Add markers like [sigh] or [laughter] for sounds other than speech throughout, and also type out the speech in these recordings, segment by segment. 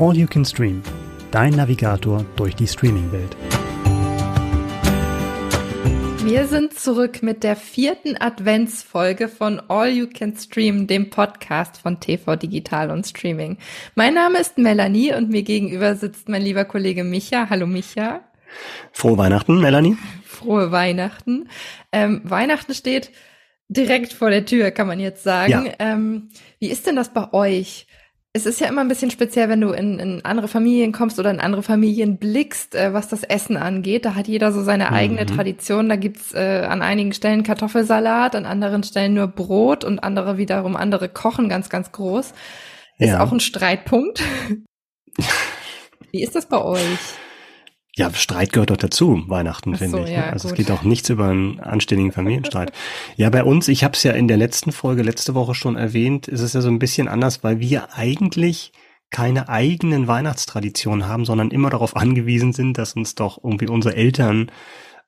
All You Can Stream, dein Navigator durch die Streaming-Welt. Wir sind zurück mit der vierten Adventsfolge von All You Can Stream, dem Podcast von TV Digital und Streaming. Mein Name ist Melanie und mir gegenüber sitzt mein lieber Kollege Micha. Hallo Micha. Frohe Weihnachten, Melanie. Frohe Weihnachten. Ähm, Weihnachten steht direkt vor der Tür, kann man jetzt sagen. Ja. Ähm, wie ist denn das bei euch? Es ist ja immer ein bisschen speziell, wenn du in, in andere Familien kommst oder in andere Familien blickst, äh, was das Essen angeht. Da hat jeder so seine eigene mhm. Tradition. Da gibt's äh, an einigen Stellen Kartoffelsalat, an anderen Stellen nur Brot und andere wiederum andere kochen ganz, ganz groß. Ist ja. auch ein Streitpunkt. [laughs] Wie ist das bei euch? Ja, Streit gehört doch dazu, Weihnachten, so, finde ich. Ne? Ja, also gut. es geht auch nichts über einen anständigen Familienstreit. [laughs] ja, bei uns, ich habe es ja in der letzten Folge letzte Woche schon erwähnt, ist es ja so ein bisschen anders, weil wir eigentlich keine eigenen Weihnachtstraditionen haben, sondern immer darauf angewiesen sind, dass uns doch irgendwie unsere Eltern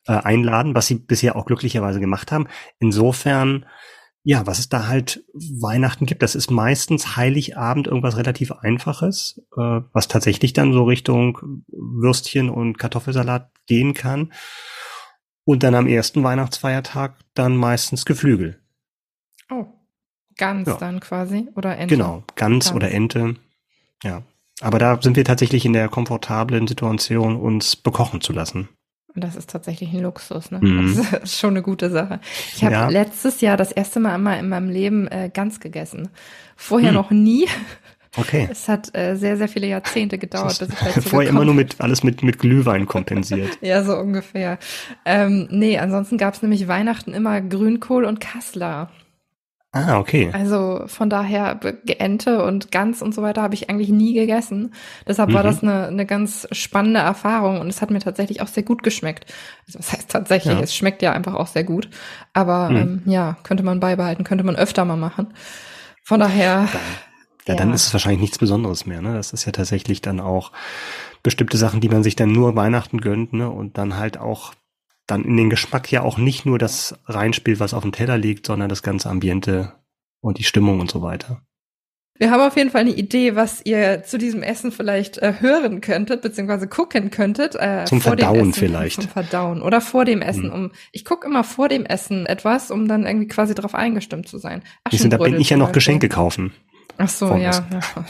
äh, einladen, was sie bisher auch glücklicherweise gemacht haben. Insofern ja, was es da halt Weihnachten gibt, das ist meistens Heiligabend irgendwas relativ Einfaches, äh, was tatsächlich dann so Richtung Würstchen und Kartoffelsalat gehen kann. Und dann am ersten Weihnachtsfeiertag dann meistens Geflügel. Oh, Gans ja. dann quasi oder Ente? Genau, Gans, Gans oder Ente. Ja, aber da sind wir tatsächlich in der komfortablen Situation, uns bekochen zu lassen. Und das ist tatsächlich ein Luxus, ne? Mhm. Das [laughs] ist schon eine gute Sache. Ich habe ja. letztes Jahr das erste Mal einmal in meinem Leben äh, Gans gegessen. Vorher mhm. noch nie. Okay. Es hat äh, sehr, sehr viele Jahrzehnte gedauert, bis ich dazu [laughs] Vorher immer nur mit alles mit, mit Glühwein kompensiert. [laughs] ja, so ungefähr. Ähm, nee, ansonsten gab es nämlich Weihnachten immer Grünkohl und Kassler. Ah, okay. Also von daher Ente und Gans und so weiter habe ich eigentlich nie gegessen. Deshalb mhm. war das eine, eine ganz spannende Erfahrung und es hat mir tatsächlich auch sehr gut geschmeckt. Also das heißt tatsächlich, ja. es schmeckt ja einfach auch sehr gut. Aber mhm. ähm, ja, könnte man beibehalten, könnte man öfter mal machen. Von daher. Ja, ja, dann ist es wahrscheinlich nichts Besonderes mehr. Ne? Das ist ja tatsächlich dann auch bestimmte Sachen, die man sich dann nur Weihnachten gönnt, ne? Und dann halt auch dann in den Geschmack ja auch nicht nur das reinspielt, was auf dem Teller liegt, sondern das ganze Ambiente und die Stimmung und so weiter. Wir haben auf jeden Fall eine Idee, was ihr zu diesem Essen vielleicht äh, hören könntet, beziehungsweise gucken könntet. Äh, zum Verdauen Essen, vielleicht. Zum Verdauen oder vor dem Essen. Hm. Um, ich gucke immer vor dem Essen etwas, um dann irgendwie quasi darauf eingestimmt zu sein. Da bin ich ja noch Geschenke kaufen. Ach so, ja. ja. [laughs]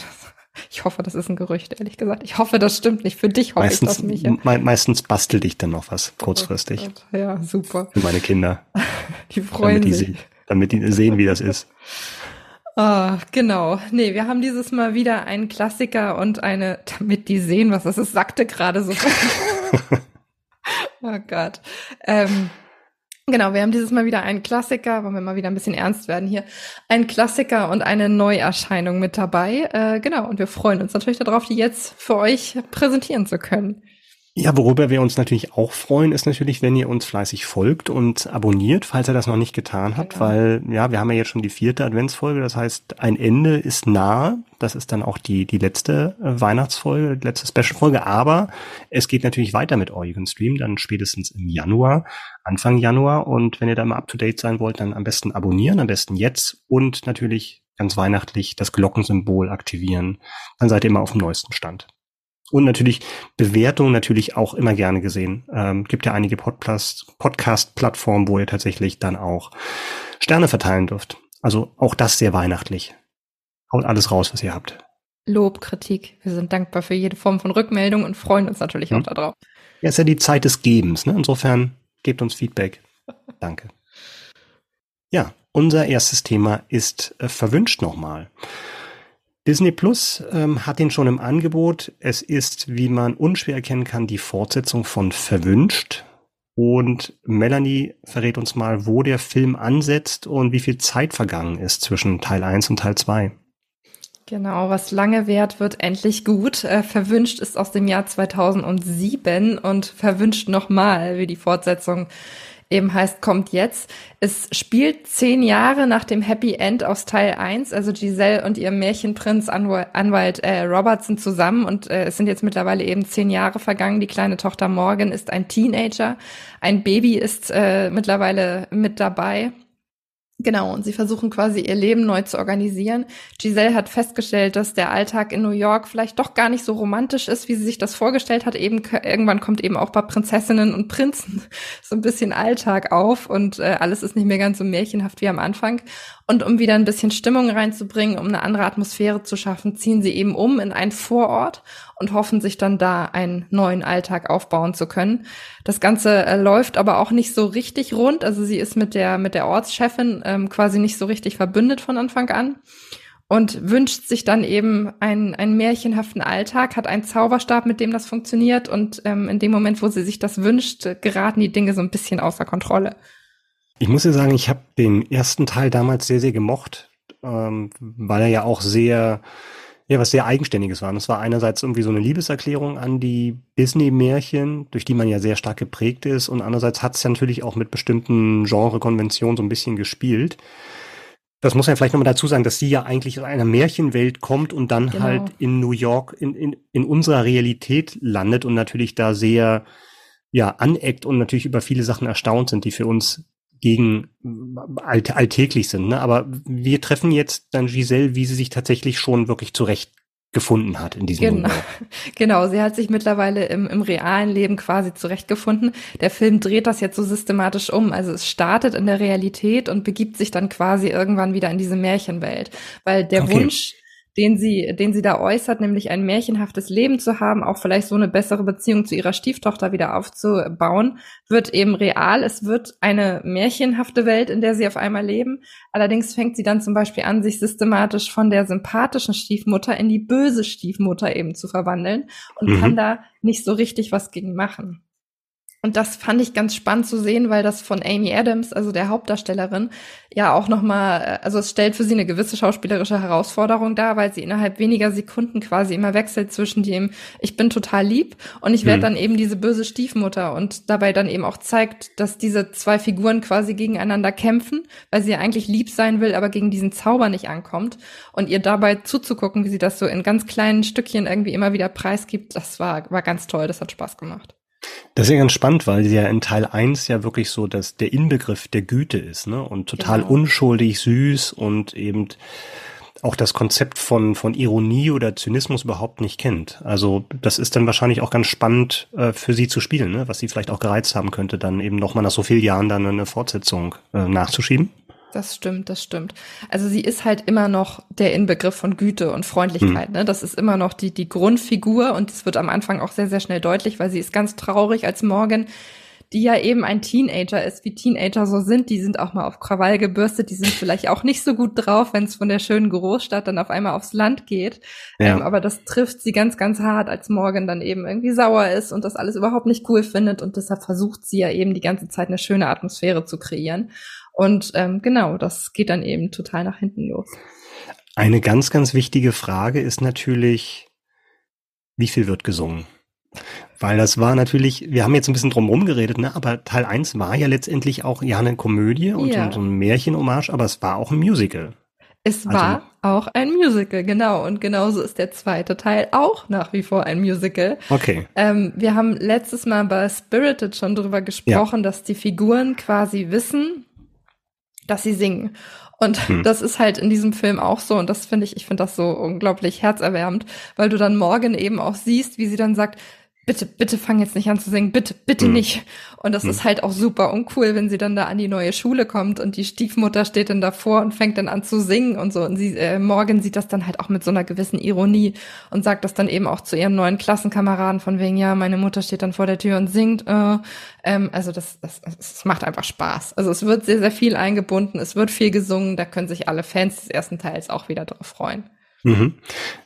Ich hoffe, das ist ein Gerücht, ehrlich gesagt. Ich hoffe, das stimmt nicht. Für dich hoffe meistens, ich das nicht. Me meistens bastel ich dann noch was, kurzfristig. Oh ja, super. Für meine Kinder. [laughs] die freuen damit sich. Die, damit die sehen, wie das ist. Ah, genau. Nee, wir haben dieses Mal wieder einen Klassiker und eine, damit die sehen, was das ist, sagte gerade so. [laughs] [laughs] oh Gott. Ähm, Genau, wir haben dieses Mal wieder einen Klassiker, wollen wir mal wieder ein bisschen ernst werden hier, ein Klassiker und eine Neuerscheinung mit dabei. Äh, genau, und wir freuen uns natürlich darauf, die jetzt für euch präsentieren zu können. Ja, worüber wir uns natürlich auch freuen, ist natürlich, wenn ihr uns fleißig folgt und abonniert, falls ihr das noch nicht getan habt, genau. weil ja, wir haben ja jetzt schon die vierte Adventsfolge, das heißt, ein Ende ist nahe. Das ist dann auch die die letzte äh, Weihnachtsfolge, die letzte Special-Folge, aber es geht natürlich weiter mit Can Stream, dann spätestens im Januar, Anfang Januar. Und wenn ihr da mal up to date sein wollt, dann am besten abonnieren, am besten jetzt und natürlich ganz weihnachtlich das Glockensymbol aktivieren. Dann seid ihr immer auf dem neuesten Stand. Und natürlich Bewertung natürlich auch immer gerne gesehen. Ähm, gibt ja einige Podcast-Plattformen, wo ihr tatsächlich dann auch Sterne verteilen dürft. Also auch das sehr weihnachtlich. Haut alles raus, was ihr habt. Lob, Kritik. Wir sind dankbar für jede Form von Rückmeldung und freuen uns natürlich hm. auch darauf. Ja, ist ja die Zeit des Gebens. Ne? Insofern gebt uns Feedback. [laughs] Danke. Ja, unser erstes Thema ist äh, verwünscht nochmal. Disney Plus ähm, hat ihn schon im Angebot. Es ist, wie man unschwer erkennen kann, die Fortsetzung von Verwünscht. Und Melanie verrät uns mal, wo der Film ansetzt und wie viel Zeit vergangen ist zwischen Teil 1 und Teil 2. Genau, was lange währt, wird endlich gut. Äh, verwünscht ist aus dem Jahr 2007 und verwünscht nochmal, wie die Fortsetzung eben heißt, kommt jetzt. Es spielt zehn Jahre nach dem Happy End aus Teil 1. Also Giselle und ihr Märchenprinz Anwalt äh, Robert sind zusammen und äh, es sind jetzt mittlerweile eben zehn Jahre vergangen. Die kleine Tochter Morgan ist ein Teenager. Ein Baby ist äh, mittlerweile mit dabei. Genau, und sie versuchen quasi ihr Leben neu zu organisieren. Giselle hat festgestellt, dass der Alltag in New York vielleicht doch gar nicht so romantisch ist, wie sie sich das vorgestellt hat. Eben irgendwann kommt eben auch bei Prinzessinnen und Prinzen [laughs] so ein bisschen Alltag auf und äh, alles ist nicht mehr ganz so märchenhaft wie am Anfang. Und um wieder ein bisschen Stimmung reinzubringen, um eine andere Atmosphäre zu schaffen, ziehen sie eben um in einen Vorort und hoffen sich dann da einen neuen Alltag aufbauen zu können. Das Ganze äh, läuft aber auch nicht so richtig rund. Also sie ist mit der, mit der Ortschefin ähm, quasi nicht so richtig verbündet von Anfang an und wünscht sich dann eben einen, einen märchenhaften Alltag, hat einen Zauberstab, mit dem das funktioniert und ähm, in dem Moment, wo sie sich das wünscht, geraten die Dinge so ein bisschen außer Kontrolle. Ich muss ja sagen, ich habe den ersten Teil damals sehr, sehr gemocht, ähm, weil er ja auch sehr, ja, was sehr Eigenständiges war. Und es war einerseits irgendwie so eine Liebeserklärung an die Disney-Märchen, durch die man ja sehr stark geprägt ist. Und andererseits hat es ja natürlich auch mit bestimmten Genre-Konventionen so ein bisschen gespielt. Das muss man vielleicht nochmal dazu sagen, dass sie ja eigentlich aus einer Märchenwelt kommt und dann genau. halt in New York in, in, in unserer Realität landet und natürlich da sehr ja aneckt und natürlich über viele Sachen erstaunt sind, die für uns gegen alt, alltäglich sind. Ne? Aber wir treffen jetzt dann Giselle, wie sie sich tatsächlich schon wirklich zurecht gefunden hat in diesem genau. [laughs] Genau, sie hat sich mittlerweile im, im realen Leben quasi zurechtgefunden. Der Film dreht das jetzt so systematisch um. Also es startet in der Realität und begibt sich dann quasi irgendwann wieder in diese Märchenwelt. Weil der okay. Wunsch den sie, den sie da äußert, nämlich ein märchenhaftes Leben zu haben, auch vielleicht so eine bessere Beziehung zu ihrer Stieftochter wieder aufzubauen, wird eben real. Es wird eine märchenhafte Welt, in der sie auf einmal leben. Allerdings fängt sie dann zum Beispiel an, sich systematisch von der sympathischen Stiefmutter in die böse Stiefmutter eben zu verwandeln und mhm. kann da nicht so richtig was gegen machen. Und das fand ich ganz spannend zu sehen, weil das von Amy Adams, also der Hauptdarstellerin, ja auch nochmal, äh, also es stellt für sie eine gewisse schauspielerische Herausforderung dar, weil sie innerhalb weniger Sekunden quasi immer wechselt zwischen dem, ich bin total lieb und ich werde hm. dann eben diese böse Stiefmutter und dabei dann eben auch zeigt, dass diese zwei Figuren quasi gegeneinander kämpfen, weil sie ja eigentlich lieb sein will, aber gegen diesen Zauber nicht ankommt. Und ihr dabei zuzugucken, wie sie das so in ganz kleinen Stückchen irgendwie immer wieder preisgibt, das war, war ganz toll, das hat Spaß gemacht. Das ist ja ganz spannend, weil sie ja in Teil 1 ja wirklich so dass der Inbegriff der Güte ist, ne? Und total genau. unschuldig, süß und eben auch das Konzept von, von Ironie oder Zynismus überhaupt nicht kennt. Also das ist dann wahrscheinlich auch ganz spannend äh, für sie zu spielen, ne? was sie vielleicht auch gereizt haben könnte, dann eben nochmal nach so vielen Jahren dann eine Fortsetzung äh, nachzuschieben. Das stimmt, das stimmt. Also sie ist halt immer noch der Inbegriff von Güte und Freundlichkeit. Mhm. Ne? Das ist immer noch die, die Grundfigur und es wird am Anfang auch sehr, sehr schnell deutlich, weil sie ist ganz traurig als Morgan, die ja eben ein Teenager ist, wie Teenager so sind. Die sind auch mal auf Krawall gebürstet, die sind vielleicht auch nicht so gut drauf, wenn es von der schönen Großstadt dann auf einmal aufs Land geht. Ja. Ähm, aber das trifft sie ganz, ganz hart, als Morgan dann eben irgendwie sauer ist und das alles überhaupt nicht cool findet und deshalb versucht sie ja eben die ganze Zeit eine schöne Atmosphäre zu kreieren. Und ähm, genau, das geht dann eben total nach hinten los. Eine ganz, ganz wichtige Frage ist natürlich, wie viel wird gesungen? Weil das war natürlich, wir haben jetzt ein bisschen drum geredet, ne? aber Teil 1 war ja letztendlich auch ja eine Komödie und ja. so ein Märchenhommage, aber es war auch ein Musical. Es also, war auch ein Musical, genau. Und genauso ist der zweite Teil auch nach wie vor ein Musical. Okay. Ähm, wir haben letztes Mal bei Spirited schon drüber gesprochen, ja. dass die Figuren quasi wissen, dass sie singen. Und hm. das ist halt in diesem Film auch so. Und das finde ich, ich finde das so unglaublich herzerwärmend, weil du dann morgen eben auch siehst, wie sie dann sagt, bitte, bitte fang jetzt nicht an zu singen, bitte, bitte mhm. nicht. Und das mhm. ist halt auch super uncool, wenn sie dann da an die neue Schule kommt und die Stiefmutter steht dann davor und fängt dann an zu singen und so. Und sie, äh, Morgan sieht das dann halt auch mit so einer gewissen Ironie und sagt das dann eben auch zu ihren neuen Klassenkameraden von wegen, ja, meine Mutter steht dann vor der Tür und singt. Äh, ähm, also das, das, das macht einfach Spaß. Also es wird sehr, sehr viel eingebunden, es wird viel gesungen, da können sich alle Fans des ersten Teils auch wieder drauf freuen. Mhm.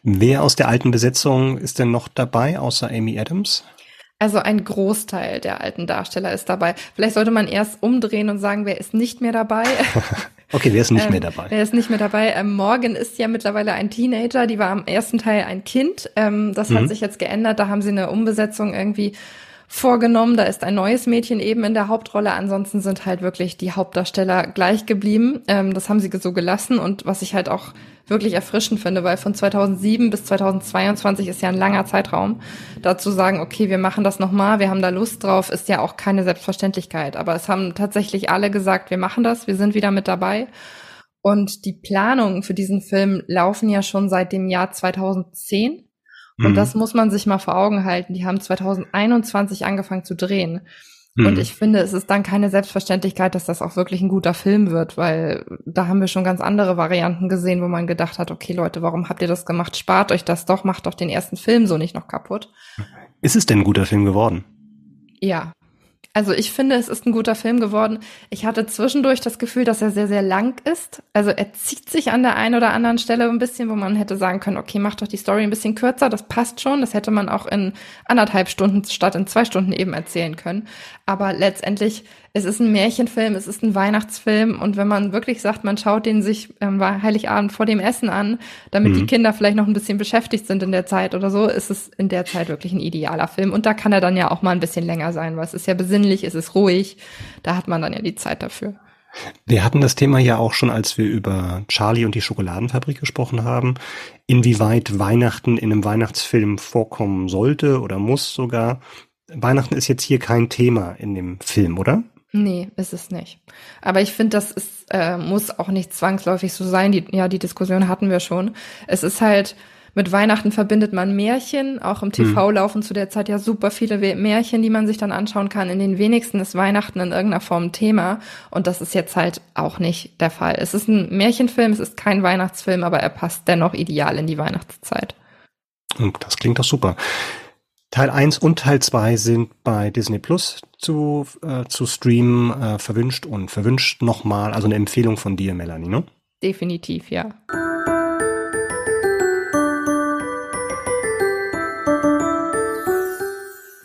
Wer aus der alten Besetzung ist denn noch dabei, außer Amy Adams? Also ein Großteil der alten Darsteller ist dabei. Vielleicht sollte man erst umdrehen und sagen, wer ist nicht mehr dabei. [laughs] okay, wer ist nicht ähm, mehr dabei? Wer ist nicht mehr dabei? Ähm, Morgan ist ja mittlerweile ein Teenager, die war am ersten Teil ein Kind. Ähm, das mhm. hat sich jetzt geändert. Da haben sie eine Umbesetzung irgendwie vorgenommen. Da ist ein neues Mädchen eben in der Hauptrolle. Ansonsten sind halt wirklich die Hauptdarsteller gleich geblieben. Ähm, das haben sie so gelassen. Und was ich halt auch wirklich erfrischend finde, weil von 2007 bis 2022 ist ja ein langer Zeitraum. Dazu sagen, okay, wir machen das nochmal, wir haben da Lust drauf, ist ja auch keine Selbstverständlichkeit. Aber es haben tatsächlich alle gesagt, wir machen das, wir sind wieder mit dabei. Und die Planungen für diesen Film laufen ja schon seit dem Jahr 2010. Und mhm. das muss man sich mal vor Augen halten. Die haben 2021 angefangen zu drehen. Mhm. Und ich finde, es ist dann keine Selbstverständlichkeit, dass das auch wirklich ein guter Film wird, weil da haben wir schon ganz andere Varianten gesehen, wo man gedacht hat, okay Leute, warum habt ihr das gemacht? Spart euch das doch, macht doch den ersten Film so nicht noch kaputt. Ist es denn ein guter Film geworden? Ja, also ich finde, es ist ein guter Film geworden. Ich hatte zwischendurch das Gefühl, dass er sehr, sehr lang ist. Also er zieht sich an der einen oder anderen Stelle ein bisschen, wo man hätte sagen können, okay, mach doch die Story ein bisschen kürzer, das passt schon. Das hätte man auch in anderthalb Stunden statt in zwei Stunden eben erzählen können. Aber letztendlich es ist ein Märchenfilm, es ist ein Weihnachtsfilm und wenn man wirklich sagt, man schaut den sich ähm, Heiligabend vor dem Essen an, damit mhm. die Kinder vielleicht noch ein bisschen beschäftigt sind in der Zeit oder so, ist es in der Zeit wirklich ein idealer Film. Und da kann er dann ja auch mal ein bisschen länger sein, weil es ist ja besinnlich, es ist ruhig, da hat man dann ja die Zeit dafür. Wir hatten das Thema ja auch schon, als wir über Charlie und die Schokoladenfabrik gesprochen haben, inwieweit Weihnachten in einem Weihnachtsfilm vorkommen sollte oder muss sogar. Weihnachten ist jetzt hier kein Thema in dem Film, oder? Nee, ist es nicht. Aber ich finde, das ist, äh, muss auch nicht zwangsläufig so sein. Die, ja, die Diskussion hatten wir schon. Es ist halt, mit Weihnachten verbindet man Märchen. Auch im TV mhm. laufen zu der Zeit ja super viele Märchen, die man sich dann anschauen kann. In den wenigsten ist Weihnachten in irgendeiner Form ein Thema. Und das ist jetzt halt auch nicht der Fall. Es ist ein Märchenfilm, es ist kein Weihnachtsfilm, aber er passt dennoch ideal in die Weihnachtszeit. Das klingt doch super. Teil 1 und Teil 2 sind bei Disney Plus zu, äh, zu streamen, äh, verwünscht und verwünscht nochmal. Also eine Empfehlung von dir, Melanie, ne? Definitiv, ja.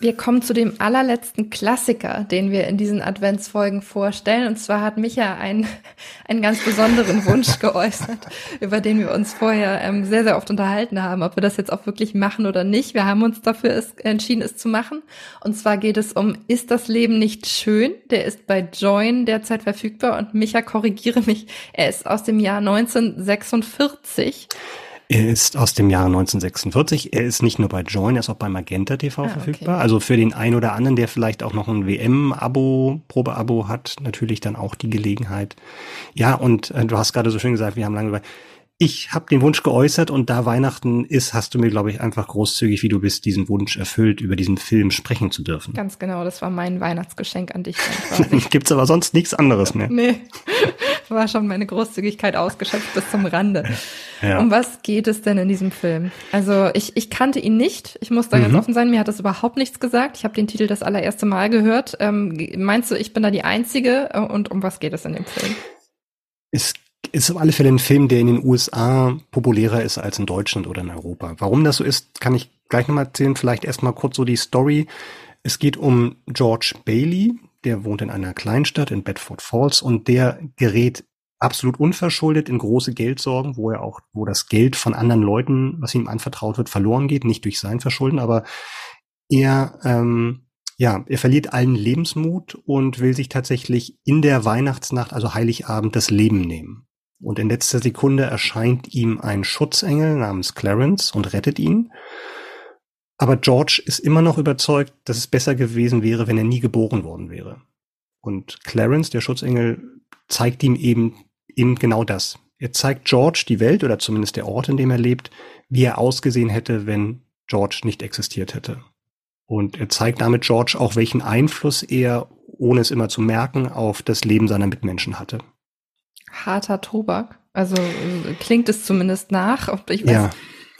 Wir kommen zu dem allerletzten Klassiker, den wir in diesen Adventsfolgen vorstellen. Und zwar hat Micha einen, [laughs] einen ganz besonderen Wunsch geäußert, [laughs] über den wir uns vorher ähm, sehr, sehr oft unterhalten haben, ob wir das jetzt auch wirklich machen oder nicht. Wir haben uns dafür entschieden, es zu machen. Und zwar geht es um Ist das Leben nicht schön? Der ist bei Join derzeit verfügbar. Und Micha, korrigiere mich, er ist aus dem Jahr 1946. Er ist aus dem Jahre 1946. Er ist nicht nur bei Join, er ist auch bei Magenta TV ah, verfügbar. Okay. Also für den einen oder anderen, der vielleicht auch noch ein WM-Abo, Probeabo hat, natürlich dann auch die Gelegenheit. Ja, und äh, du hast gerade so schön gesagt, wir haben lange über ich habe den Wunsch geäußert und da Weihnachten ist, hast du mir, glaube ich, einfach großzügig, wie du bist, diesen Wunsch erfüllt, über diesen Film sprechen zu dürfen. Ganz genau, das war mein Weihnachtsgeschenk an dich. [laughs] Gibt's aber sonst nichts anderes mehr. nee, [laughs] war schon meine Großzügigkeit ausgeschöpft bis zum Rande. Ja. Um was geht es denn in diesem Film? Also ich, ich kannte ihn nicht, ich muss da mhm. ganz offen sein, mir hat das überhaupt nichts gesagt. Ich habe den Titel das allererste Mal gehört. Ähm, meinst du, ich bin da die Einzige und um was geht es in dem Film? Es ist auf alle Fälle ein Film, der in den USA populärer ist als in Deutschland oder in Europa. Warum das so ist, kann ich gleich nochmal erzählen. Vielleicht erstmal kurz so die Story. Es geht um George Bailey, der wohnt in einer Kleinstadt in Bedford Falls und der gerät absolut unverschuldet in große Geldsorgen, wo er auch, wo das Geld von anderen Leuten, was ihm anvertraut wird, verloren geht, nicht durch sein Verschulden, aber er, ähm, ja, er verliert allen Lebensmut und will sich tatsächlich in der Weihnachtsnacht, also Heiligabend, das Leben nehmen. Und in letzter Sekunde erscheint ihm ein Schutzengel namens Clarence und rettet ihn. Aber George ist immer noch überzeugt, dass es besser gewesen wäre, wenn er nie geboren worden wäre. Und Clarence, der Schutzengel, zeigt ihm eben, eben genau das. Er zeigt George die Welt oder zumindest der Ort, in dem er lebt, wie er ausgesehen hätte, wenn George nicht existiert hätte. Und er zeigt damit George auch, welchen Einfluss er, ohne es immer zu merken, auf das Leben seiner Mitmenschen hatte harter Tobak. Also klingt es zumindest nach. Ich weiß, ja.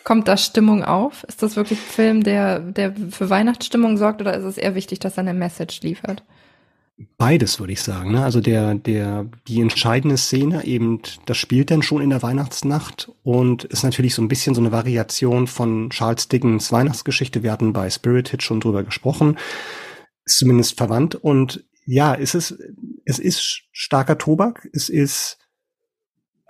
Kommt da Stimmung auf? Ist das wirklich ein Film, der, der für Weihnachtsstimmung sorgt oder ist es eher wichtig, dass er eine Message liefert? Beides würde ich sagen. Ne? Also der, der, die entscheidende Szene eben, das spielt dann schon in der Weihnachtsnacht und ist natürlich so ein bisschen so eine Variation von Charles Dickens Weihnachtsgeschichte. Wir hatten bei Spirited schon drüber gesprochen. Ist zumindest verwandt und ja, es ist, es ist starker Tobak. Es ist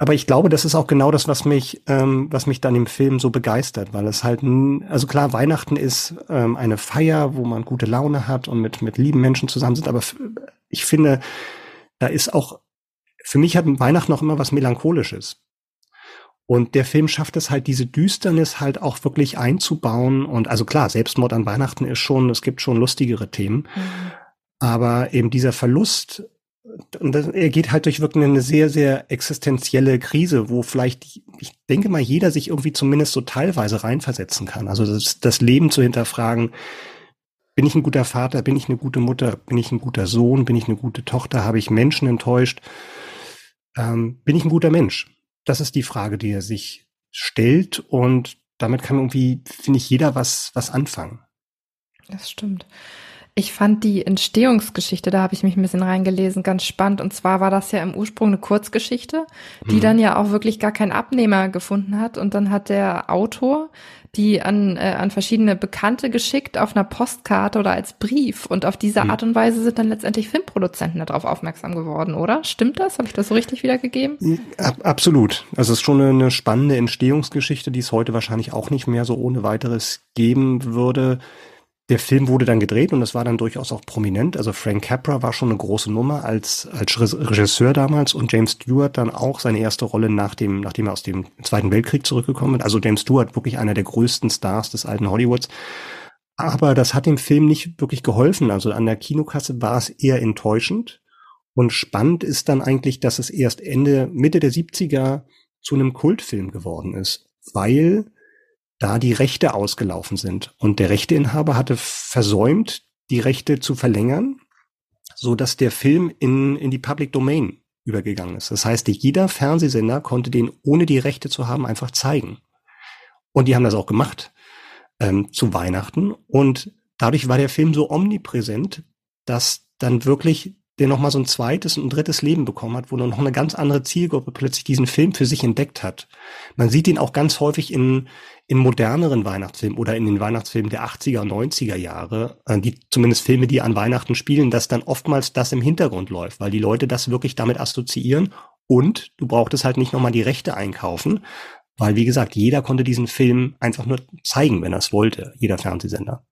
aber ich glaube, das ist auch genau das, was mich, ähm, was mich dann im Film so begeistert, weil es halt, also klar, Weihnachten ist ähm, eine Feier, wo man gute Laune hat und mit mit lieben Menschen zusammen sind. Aber ich finde, da ist auch für mich hat Weihnachten auch immer was melancholisches. Und der Film schafft es halt, diese Düsternis halt auch wirklich einzubauen. Und also klar, Selbstmord an Weihnachten ist schon, es gibt schon lustigere Themen. Mhm. Aber eben dieser Verlust und das, er geht halt durch wirklich eine sehr, sehr existenzielle Krise, wo vielleicht, ich denke mal, jeder sich irgendwie zumindest so teilweise reinversetzen kann. Also das, das Leben zu hinterfragen, bin ich ein guter Vater, bin ich eine gute Mutter, bin ich ein guter Sohn, bin ich eine gute Tochter, habe ich Menschen enttäuscht, ähm, bin ich ein guter Mensch? Das ist die Frage, die er sich stellt und damit kann irgendwie, finde ich, jeder was, was anfangen. Das stimmt. Ich fand die Entstehungsgeschichte, da habe ich mich ein bisschen reingelesen, ganz spannend. Und zwar war das ja im Ursprung eine Kurzgeschichte, die mhm. dann ja auch wirklich gar keinen Abnehmer gefunden hat. Und dann hat der Autor die an, äh, an verschiedene Bekannte geschickt auf einer Postkarte oder als Brief. Und auf diese mhm. Art und Weise sind dann letztendlich Filmproduzenten darauf aufmerksam geworden, oder? Stimmt das? Habe ich das so richtig wiedergegeben? Ab, absolut. Also es ist schon eine spannende Entstehungsgeschichte, die es heute wahrscheinlich auch nicht mehr so ohne weiteres geben würde. Der Film wurde dann gedreht und das war dann durchaus auch prominent. Also Frank Capra war schon eine große Nummer als, als Regisseur damals und James Stewart dann auch seine erste Rolle nach dem, nachdem er aus dem Zweiten Weltkrieg zurückgekommen ist. Also James Stewart wirklich einer der größten Stars des alten Hollywoods. Aber das hat dem Film nicht wirklich geholfen. Also an der Kinokasse war es eher enttäuschend. Und spannend ist dann eigentlich, dass es erst Ende, Mitte der 70er zu einem Kultfilm geworden ist. Weil da die Rechte ausgelaufen sind. Und der Rechteinhaber hatte versäumt, die Rechte zu verlängern, so dass der Film in, in die Public Domain übergegangen ist. Das heißt, jeder Fernsehsender konnte den, ohne die Rechte zu haben, einfach zeigen. Und die haben das auch gemacht ähm, zu Weihnachten. Und dadurch war der Film so omnipräsent, dass dann wirklich der nochmal so ein zweites und ein drittes Leben bekommen hat, wo noch eine ganz andere Zielgruppe plötzlich diesen Film für sich entdeckt hat. Man sieht ihn auch ganz häufig in, in moderneren Weihnachtsfilmen oder in den Weihnachtsfilmen der 80er und 90er Jahre, äh, die zumindest Filme, die an Weihnachten spielen, dass dann oftmals das im Hintergrund läuft, weil die Leute das wirklich damit assoziieren und du brauchtest halt nicht nochmal die Rechte einkaufen, weil wie gesagt, jeder konnte diesen Film einfach nur zeigen, wenn er es wollte, jeder Fernsehsender.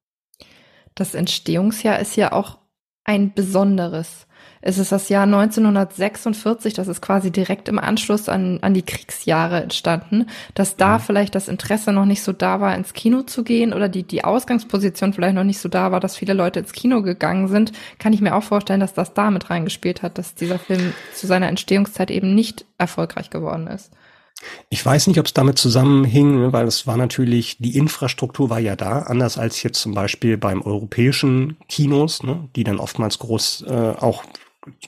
Das Entstehungsjahr ist ja auch ein besonderes. Es ist das Jahr 1946, das ist quasi direkt im Anschluss an, an die Kriegsjahre entstanden, dass da mhm. vielleicht das Interesse noch nicht so da war, ins Kino zu gehen oder die, die Ausgangsposition vielleicht noch nicht so da war, dass viele Leute ins Kino gegangen sind, kann ich mir auch vorstellen, dass das da mit reingespielt hat, dass dieser Film zu seiner Entstehungszeit eben nicht erfolgreich geworden ist. Ich weiß nicht, ob es damit zusammenhing, ne, weil es war natürlich, die Infrastruktur war ja da, anders als jetzt zum Beispiel beim europäischen Kinos, ne, die dann oftmals groß äh, auch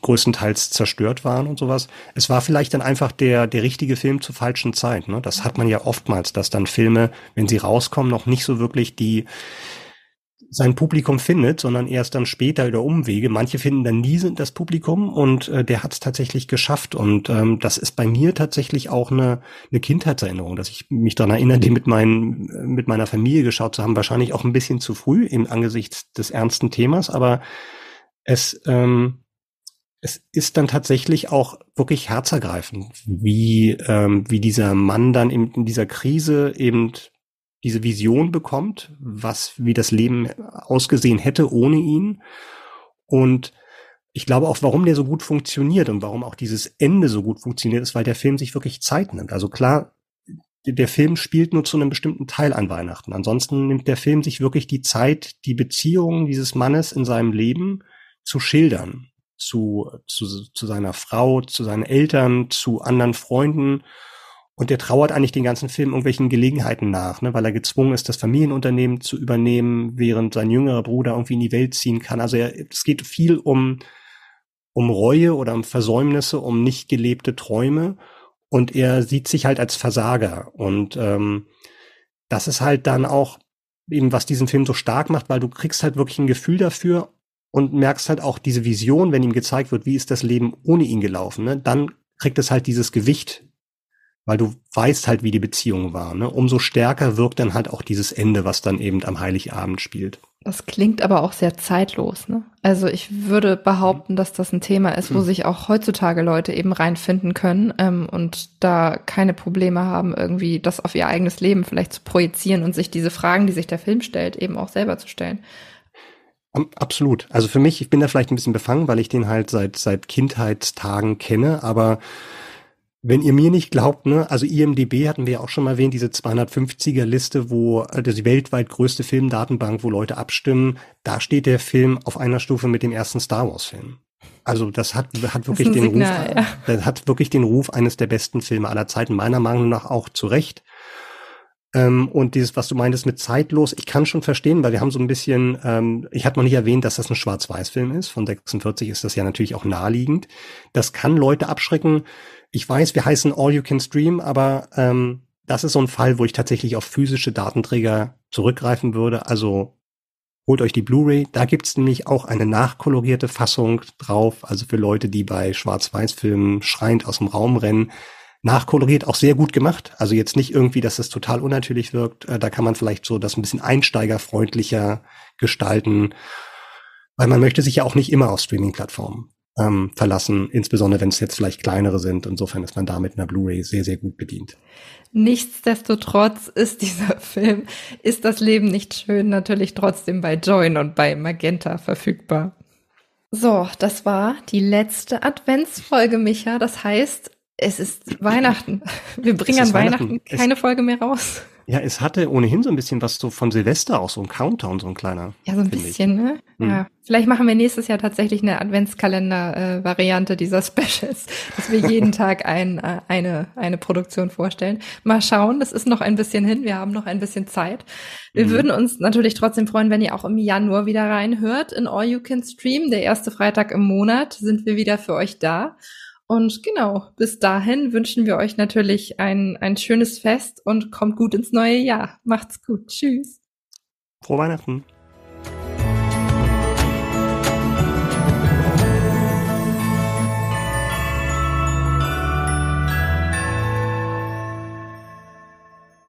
größtenteils zerstört waren und sowas. Es war vielleicht dann einfach der, der richtige Film zur falschen Zeit. Ne? Das hat man ja oftmals, dass dann Filme, wenn sie rauskommen, noch nicht so wirklich die, sein Publikum findet, sondern erst dann später über Umwege. Manche finden dann nie das Publikum und äh, der hat es tatsächlich geschafft. Und ähm, das ist bei mir tatsächlich auch eine, eine Kindheitserinnerung, dass ich mich daran erinnere, die mit, meinen, mit meiner Familie geschaut zu haben. Wahrscheinlich auch ein bisschen zu früh im Angesicht des ernsten Themas, aber es ähm, es ist dann tatsächlich auch wirklich herzergreifend, wie, ähm, wie dieser Mann dann in, in dieser Krise eben diese Vision bekommt, was, wie das Leben ausgesehen hätte ohne ihn. Und ich glaube auch, warum der so gut funktioniert und warum auch dieses Ende so gut funktioniert, ist, weil der Film sich wirklich Zeit nimmt. Also klar, der Film spielt nur zu einem bestimmten Teil an Weihnachten. Ansonsten nimmt der Film sich wirklich die Zeit, die Beziehungen dieses Mannes in seinem Leben zu schildern zu, zu, zu seiner Frau, zu seinen Eltern, zu anderen Freunden. Und der trauert eigentlich den ganzen Film irgendwelchen Gelegenheiten nach, ne, weil er gezwungen ist, das Familienunternehmen zu übernehmen, während sein jüngerer Bruder irgendwie in die Welt ziehen kann. Also er, es geht viel um, um Reue oder um Versäumnisse, um nicht gelebte Träume. Und er sieht sich halt als Versager. Und ähm, das ist halt dann auch eben, was diesen Film so stark macht, weil du kriegst halt wirklich ein Gefühl dafür, und merkst halt auch diese Vision, wenn ihm gezeigt wird, wie ist das Leben ohne ihn gelaufen, ne? dann kriegt es halt dieses Gewicht, weil du weißt halt, wie die Beziehung war. Ne? Umso stärker wirkt dann halt auch dieses Ende, was dann eben am Heiligabend spielt. Das klingt aber auch sehr zeitlos, ne? Also ich würde behaupten, dass das ein Thema ist, wo hm. sich auch heutzutage Leute eben reinfinden können ähm, und da keine Probleme haben, irgendwie das auf ihr eigenes Leben vielleicht zu projizieren und sich diese Fragen, die sich der Film stellt, eben auch selber zu stellen. Absolut. Also für mich, ich bin da vielleicht ein bisschen befangen, weil ich den halt seit, seit Kindheitstagen kenne, aber wenn ihr mir nicht glaubt, ne, also IMDB hatten wir ja auch schon mal erwähnt, diese 250er Liste, wo äh, die weltweit größte Filmdatenbank, wo Leute abstimmen, da steht der Film auf einer Stufe mit dem ersten Star Wars Film. Also das hat, hat wirklich den Signal, Ruf, ja. das hat wirklich den Ruf eines der besten Filme aller Zeiten, meiner Meinung nach auch zu Recht. Ähm, und dieses, was du meintest mit zeitlos, ich kann schon verstehen, weil wir haben so ein bisschen, ähm, ich hatte noch nicht erwähnt, dass das ein Schwarz-Weiß-Film ist. Von 46 ist das ja natürlich auch naheliegend. Das kann Leute abschrecken. Ich weiß, wir heißen All You Can Stream, aber ähm, das ist so ein Fall, wo ich tatsächlich auf physische Datenträger zurückgreifen würde. Also holt euch die Blu-ray. Da gibt's nämlich auch eine nachkolorierte Fassung drauf. Also für Leute, die bei Schwarz-Weiß-Filmen schreiend aus dem Raum rennen. Nachkoloriert, auch sehr gut gemacht. Also jetzt nicht irgendwie, dass es total unnatürlich wirkt. Äh, da kann man vielleicht so das ein bisschen einsteigerfreundlicher gestalten. Weil man möchte sich ja auch nicht immer auf Streaming-Plattformen ähm, verlassen, insbesondere wenn es jetzt vielleicht kleinere sind. Insofern ist man da mit einer Blu-ray sehr, sehr gut bedient. Nichtsdestotrotz ist dieser [laughs] Film, ist das Leben nicht schön, natürlich trotzdem bei Join und bei Magenta verfügbar. So, das war die letzte Adventsfolge, Micha. Das heißt, es ist Weihnachten. Wir bringen an Weihnachten, Weihnachten keine Folge mehr raus. Ja, es hatte ohnehin so ein bisschen was so von Silvester auch, so ein Countdown, so ein kleiner. Ja, so ein bisschen, ich. ne? Hm. Ja. Vielleicht machen wir nächstes Jahr tatsächlich eine Adventskalender-Variante dieser [laughs] Specials, dass wir jeden [laughs] Tag ein, äh, eine, eine Produktion vorstellen. Mal schauen, das ist noch ein bisschen hin, wir haben noch ein bisschen Zeit. Wir mhm. würden uns natürlich trotzdem freuen, wenn ihr auch im Januar wieder reinhört in All You Can Stream. Der erste Freitag im Monat sind wir wieder für euch da. Und genau, bis dahin wünschen wir euch natürlich ein, ein schönes Fest und kommt gut ins neue Jahr. Macht's gut. Tschüss. Frohe Weihnachten.